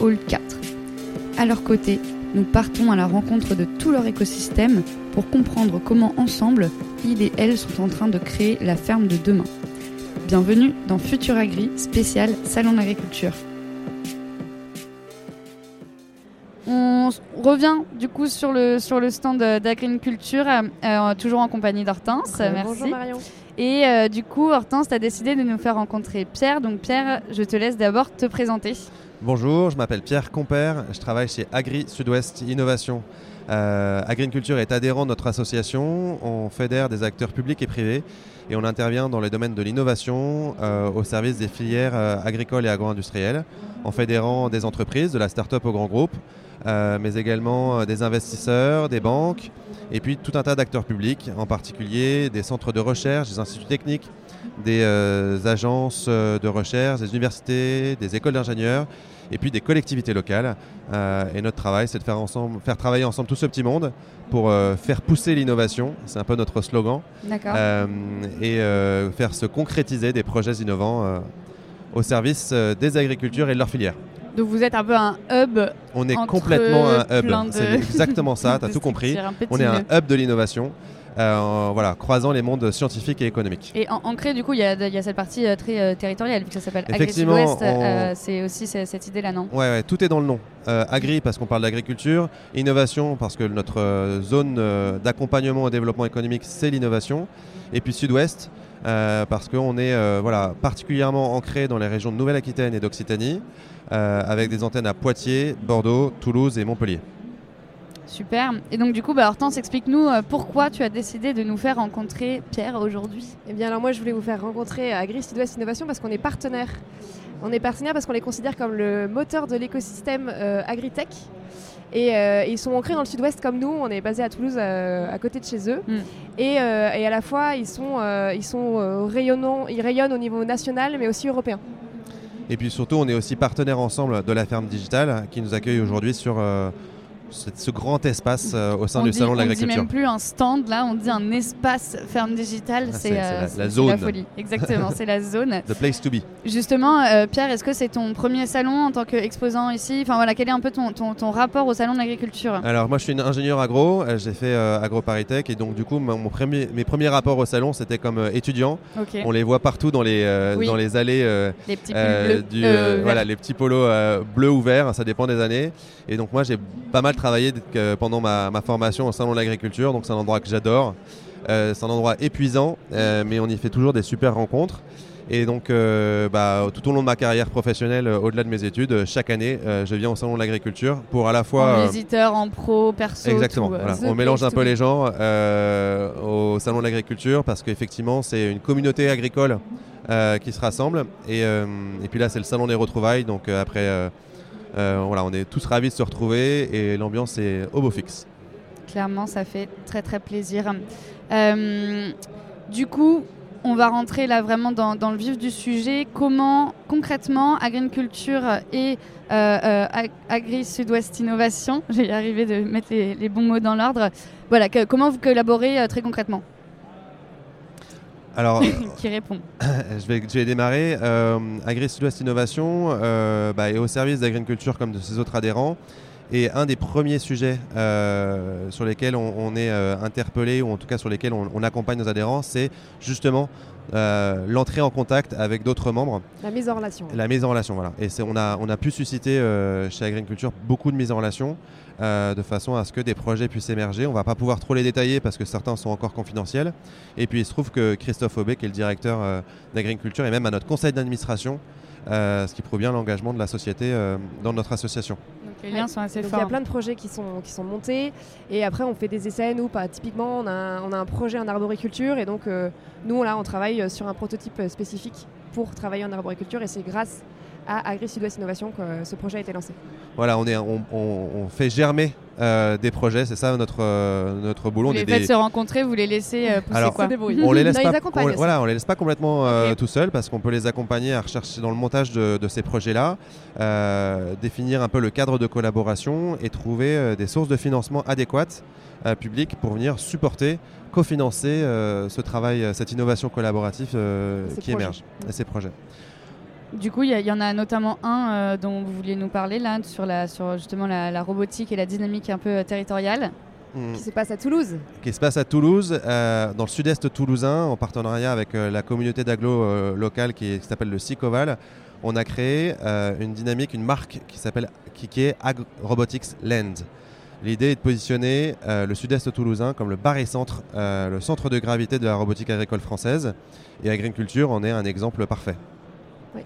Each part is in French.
Hall 4. À leur côté, nous partons à la rencontre de tout leur écosystème pour comprendre comment ensemble, ils et elles sont en train de créer la ferme de demain. Bienvenue dans Futur Agri, spécial Salon d'agriculture. On revient du coup sur le, sur le stand d'agriculture, euh, toujours en compagnie d'Hortense. Merci. Bonjour Marion. Et euh, du coup, Hortense, tu as décidé de nous faire rencontrer Pierre. Donc Pierre, je te laisse d'abord te présenter. Bonjour, je m'appelle Pierre Compère, je travaille chez Agri Sud-Ouest Innovation. Euh, Agriculture est adhérent de notre association, on fédère des acteurs publics et privés et on intervient dans les domaines de l'innovation euh, au service des filières euh, agricoles et agro-industrielles, en fédérant des entreprises, de la start-up au grand groupe, mais également euh, des investisseurs, des banques et puis tout un tas d'acteurs publics, en particulier des centres de recherche, des instituts techniques, des euh, agences euh, de recherche, des universités, des écoles d'ingénieurs et puis des collectivités locales. Euh, et notre travail, c'est de faire, ensemble, faire travailler ensemble tout ce petit monde pour euh, faire pousser l'innovation, c'est un peu notre slogan, euh, et euh, faire se concrétiser des projets innovants euh, au service euh, des agricultures et de leurs filières. Donc vous êtes un peu un hub. On est complètement un hub, c'est exactement ça, tu as tout compris. On est un hub de l'innovation, euh, voilà, croisant les mondes scientifiques et économiques. Et en, ancré, du coup, il y, a il y a cette partie euh, très euh, territoriale, vu que ça s'appelle Agri on- euh, c'est aussi ce- cette idée-là, non? Ouais, ouais, tout est dans le nom. Agri parce qu'on parle d'agriculture, innovation parce que notre zone d'accompagnement au développement économique c'est l'innovation, et puis Sud-Ouest euh, parce qu'on est euh, voilà, particulièrement ancré dans les régions de Nouvelle-Aquitaine et d'Occitanie, euh, avec des antennes à Poitiers, Bordeaux, Toulouse et Montpellier. Super. Et donc, du coup, bah, Hortense, explique-nous euh, pourquoi tu as décidé de nous faire rencontrer Pierre aujourd'hui. Eh bien alors moi je voulais vous faire rencontrer Agri Sud-Ouest Innovation parce qu'on est partenaire. On est partenaire parce qu'on les considère comme le moteur de l'écosystème euh, agritech. Et euh, ils sont ancrés dans le sud-ouest comme nous, on est basé à Toulouse euh, à côté de chez eux. Mm. Et, euh, et à la fois ils sont, euh, ils sont euh, rayonnants, ils rayonnent au niveau national mais aussi européen. Et puis surtout, on est aussi partenaire ensemble de la ferme digitale qui nous accueille aujourd'hui sur euh, ce, ce grand espace euh, au sein on du dit, Salon de on dit l'agriculture. même plus un stand, là, on dit un espace ferme digitale. Ah, c'est euh, la- c'est- la zone. folie. Exactement, c'est la zone. The place to be. Justement, euh, Pierre, est-ce que c'est ton premier salon en tant qu'exposant ici? Enfin voilà, quel est un peu ton, ton, ton rapport au salon de l'agriculture? Alors moi je suis une ingénieur agro, j'ai fait AgroParisTech et donc du coup mon premier, mes premiers rapports au salon c'était comme étudiant. On les voit partout dans les, Oui. dans les allées, Les petits pulls bleus. du, voilà, les petits polos bleus ou verts, ça dépend des années. Et donc moi j'ai pas mal travaillé pendant ma, ma formation au salon de l'agriculture, donc c'est un endroit que j'adore. Euh, c'est un endroit épuisant, euh, mais on y fait toujours des super rencontres. Et donc, euh, bah, tout au long de ma carrière professionnelle, au-delà de mes études, chaque année, je viens au salon de l'agriculture pour à la fois. En visiteur, en pro, perso. Exactement. tout, voilà. the On mélange un peu les euh, au salon de l'agriculture parce qu'effectivement c'est une communauté agricole qui se rassemble et, et puis là c'est le salon des retrouvailles donc après voilà on est tous ravis de se retrouver et l'ambiance est au beau fixe. Clairement, ça fait très très plaisir. Euh, du coup, on va rentrer là vraiment dans, le vif du sujet. Comment concrètement Agriculture et euh, euh, Ag- Agri Sud-Ouest Innovation, y arriver de mettre les, bons mots dans l'ordre. Voilà, comment vous collaborez euh, très concrètement? Alors Qui répond je, vais, je vais démarrer. Euh, Agri Sud-Ouest Innovation euh, bah, est au service d'agriculture comme de ses autres adhérents. Et un des premiers sujets euh, sur lesquels on, on est euh, interpellé, ou en tout cas sur lesquels on, on accompagne nos adhérents, c'est justement euh, l'entrée en contact avec d'autres membres, La mise en relation. la mise en relation. Voilà. Et c'est- on, a, on a pu susciter chez Agriculture beaucoup de mise en relation, de façon à ce que des projets puissent émerger. On va pas pouvoir trop les détailler parce que certains sont encore confidentiels. Et puis il se trouve que Christophe Aubé, qui est le directeur d'Agriculture, et même à notre conseil d'administration, euh, ce qui prouve bien l'engagement de la société euh, dans notre association. Donc les liens sont assez Donc, il y a plein de projets qui sont, qui sont montés. Et après on fait des essais. Nous, pas, typiquement, on a, un, on a un projet en arboriculture. Et donc euh, nous, là, on travaille sur un prototype euh, spécifique pour travailler en arboriculture. Et c'est grâce à Agri Sud-Ouest Innovation que ce projet a été lancé. Voilà, on, est, on, on- on fait germer euh, des projets, c'est ça notre, euh, notre boulot. Vous on les est faites des- se rencontrer, vous les laissez euh, pousser Alors, quoi on les laisse Non, pas, on- voilà, on les laisse pas complètement euh, tout seuls parce qu'on peut les accompagner à rechercher dans le montage de, de ces projets-là, euh, définir un peu le cadre de collaboration et trouver euh, des sources de financement adéquates euh, publiques pour venir supporter, cofinancer euh, ce travail, euh, cette innovation collaborative euh, qui projets. émerge et ces projets. Du coup, il y, en a notamment un euh, dont vous vouliez nous parler là, sur, la, sur justement la, la robotique et la dynamique un peu euh, territoriale. Mm. Qui se passe à Toulouse. qui se passe à Toulouse, euh, dans le sud-est toulousain, en partenariat avec la communauté d'agglo euh, locale qui, s'appelle le SICOVAL. On a créé une dynamique, une marque qui s'appelle qui, qui est Ag Robotics Land. L'idée est de positionner le sud-est toulousain comme le barycentre, euh, le centre de gravité de la robotique agricole française. Et Agriculture en est un exemple parfait.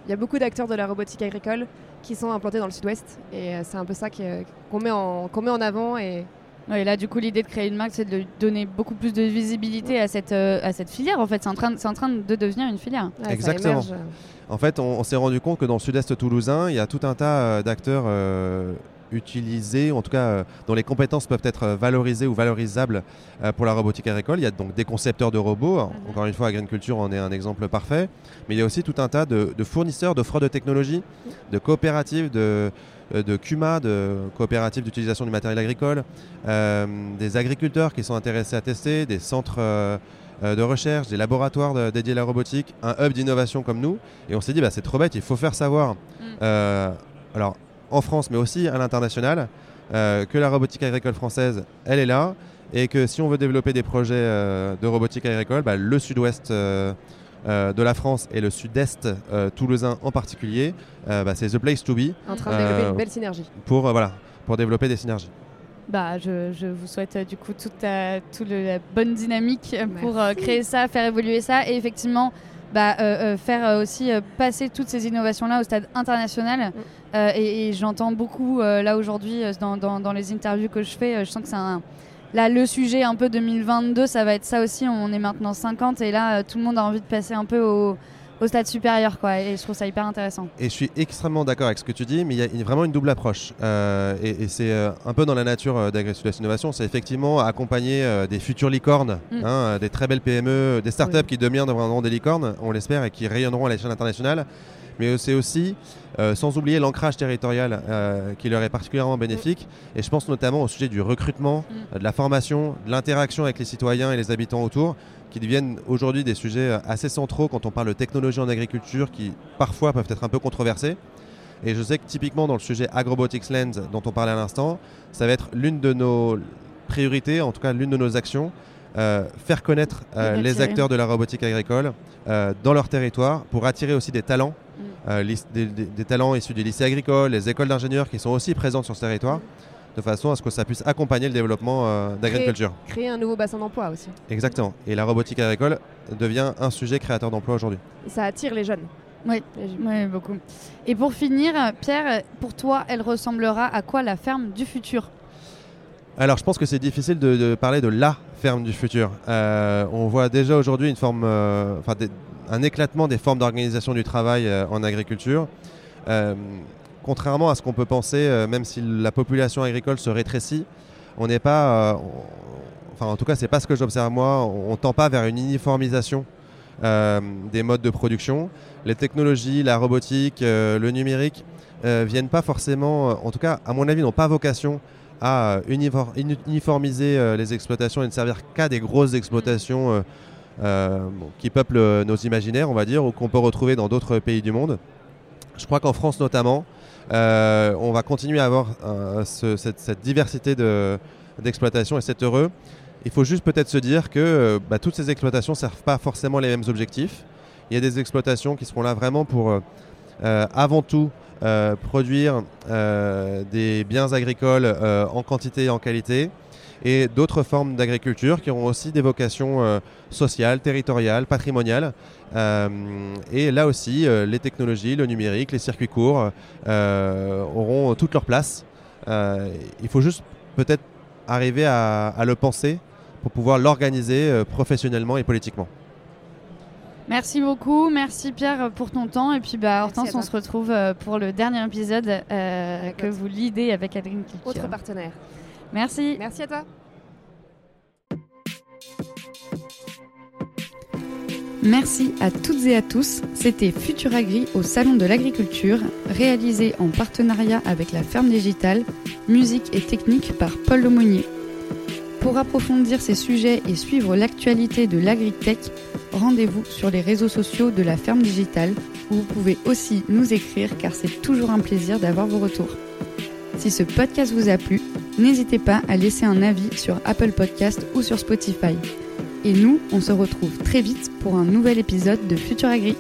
Il y a beaucoup d'acteurs de la robotique agricole qui sont implantés dans le sud-ouest et euh, c'est un peu ça qu'on met, en, qu'on met en avant et Ouais, et là, du coup, l'idée de créer une marque, c'est de donner beaucoup plus de visibilité à cette, euh, à cette filière. En fait, c'est en, train de- c'est en train de devenir une filière. ouais, Exactement. En fait, on, on s'est rendu compte que dans le sud-est toulousain, il y a tout un tas euh, d'acteurs euh, utilisés, en tout cas euh, dont les compétences peuvent être euh, valorisées ou valorisables euh, pour la robotique agricole. Il y a donc des concepteurs de robots. Mhm. Encore une fois, Agriculture en est un exemple parfait. Mais il y a aussi tout un tas de, de fournisseurs d'offres de technologie, de coopératives, de, de CUMA, de coopératives d'utilisation du matériel agricole, euh, des agriculteurs qui sont intéressés à tester, des centres euh, de recherche, des laboratoires de- dédiés à la robotique, un hub d'innovation comme nous. Et on s'est dit, bah, c'est trop bête, il faut faire savoir, euh, alors en France, mais aussi à l'international, euh, que la robotique agricole française, elle est là, et que si on veut développer des projets euh, de robotique agricole, bah, le sud-ouest euh, euh, de la France et le sud-est euh, toulousain en particulier, euh, bah, c'est the place to be en train de développer une belle synergie. pour, euh, voilà, pour développer des synergies. Bah, je, je vous souhaite euh, du coup toute, la, toute le- la bonne dynamique euh, pour euh, créer ça, faire évoluer ça et effectivement bah, euh, euh, faire euh, aussi euh, passer toutes ces innovations-là au stade international. Euh, et et j'entends beaucoup euh, là aujourd'hui euh, dans, dans- dans les interviews que je fais, je sens que c'est un... Là, le sujet un peu 2022, ça va être ça aussi. On est maintenant 50 et là, tout le monde a envie de passer un peu au, au stade supérieur. Quoi, et je trouve ça hyper intéressant. Et je suis extrêmement d'accord avec ce que tu dis, mais il y a vraiment une double approche. Euh, et et c'est un peu dans la nature d'Agri-Sud-Ouest Innovation, c'est effectivement accompagner des futures licornes, Mm. hein, des très belles PME, des startups Oui. qui deviendront des licornes, on l'espère, et qui rayonneront à l'échelle internationale. Mais c'est aussi, euh, sans oublier l'ancrage territorial euh, qui leur est particulièrement bénéfique. Et je pense notamment au sujet du recrutement, Mm. de la formation, de l'interaction avec les citoyens et les habitants autour, qui deviennent aujourd'hui des sujets euh, assez centraux quand on parle de technologie en agriculture, qui parfois peuvent être un peu controversés. Et je sais que typiquement dans le sujet Agrobotics Land dont on parlait à l'instant, ça va être l'une de nos priorités, en tout cas l'une de nos actions, euh, faire connaître euh, les acteurs de la robotique agricole euh, dans leur territoire pour attirer aussi des talents, Mm. Euh, des, des- des talents issus des lycées agricoles, les écoles d'ingénieurs qui sont aussi présentes sur ce territoire, de façon à ce que ça puisse accompagner le développppement euh, d'agriculture. Créer un nouveau bassin d'emploi aussi. Exactement. Et la robotique agricole devient un sujet créateur d'emplois aujourd'hui. Ça attire les jeunes. Oui. Les jeunes. Oui, beaucoup. Et pour finir, Pierre, pour toi, elle ressemblera à quoi la ferme du futur? Alors, je pense que c'est difficile de, de parler de la ferme du futur. Euh, on voit déjà aujourd'hui une forme, euh, enfin, des- un éclatement des formes d'organisation du travail euh, en agriculture. Euh, contrairement à ce qu'on peut penser, euh, même si la population agricole se rétrécit, on n'est pas, enfin, en tout cas, c'est pas ce que j'observe moi. On, on tend pas vers une uniformisation des modes de production. Les technologies, la robotique, le numérique euh, viennent pas forcément, en tout cas, à mon avis, n'ont pas vocation à unifor- uni- uniformiser les exploitations et ne servir qu'à des grosses exploitations bon, qui peuplent euh, nos imaginaires, on va dire, ou qu'on peut retrouver dans d'autres pays du monde. Je crois qu'en France notamment, euh, on va continuer à avoir euh, ce- cette, cette diversité de- d'exploitation et c'est heureux. Il faut juste peut-être se dire que euh, bah, toutes ces exploitations ne servent pas forcément les mêmes objectifs. Il y a des exploitations qui seront là vraiment pour, euh, euh, avant tout, euh, produire euh, des biens agricoles euh, en quantité et en qualité, et d'autres formes d'agriculture qui auront aussi des vocations euh, sociales, territoriales, patrimoniales. Euh, et là aussi, euh, les technologies, le numérique, les circuits courts euh, auront toute leur place. Euh, il faut juste peut-être arriver à, à le penser pour pouvoir l'organiser euh, professionnellement et politiquement. Merci beaucoup, merci Pierre pour ton temps. Et puis bah, Hortense, on se retrouve pour le dernier épisode euh, que vous lidez avec Agriculture. Autre partenaire. Merci. Merci à toi. Merci à toutes et à tous. C'était Futur Agri au Salon de l'Agriculture, réalisé en partenariat avec la Ferme Digitale, musique et technique par Paul Lemonnier. Pour approfondir ces sujets et suivre l'actualité de l'agritech, rendez-vous sur les réseaux sociaux de la Ferme Digitale où vous pouvez aussi nous écrire car c'est toujours un plaisir d'avoir vos retours. Si ce podcast vous a plu, n'hésitez pas à laisser un avis sur Apple Podcast ou sur Spotify. Et nous, on se retrouve très vite pour un nouvel épisode de Futur Agri.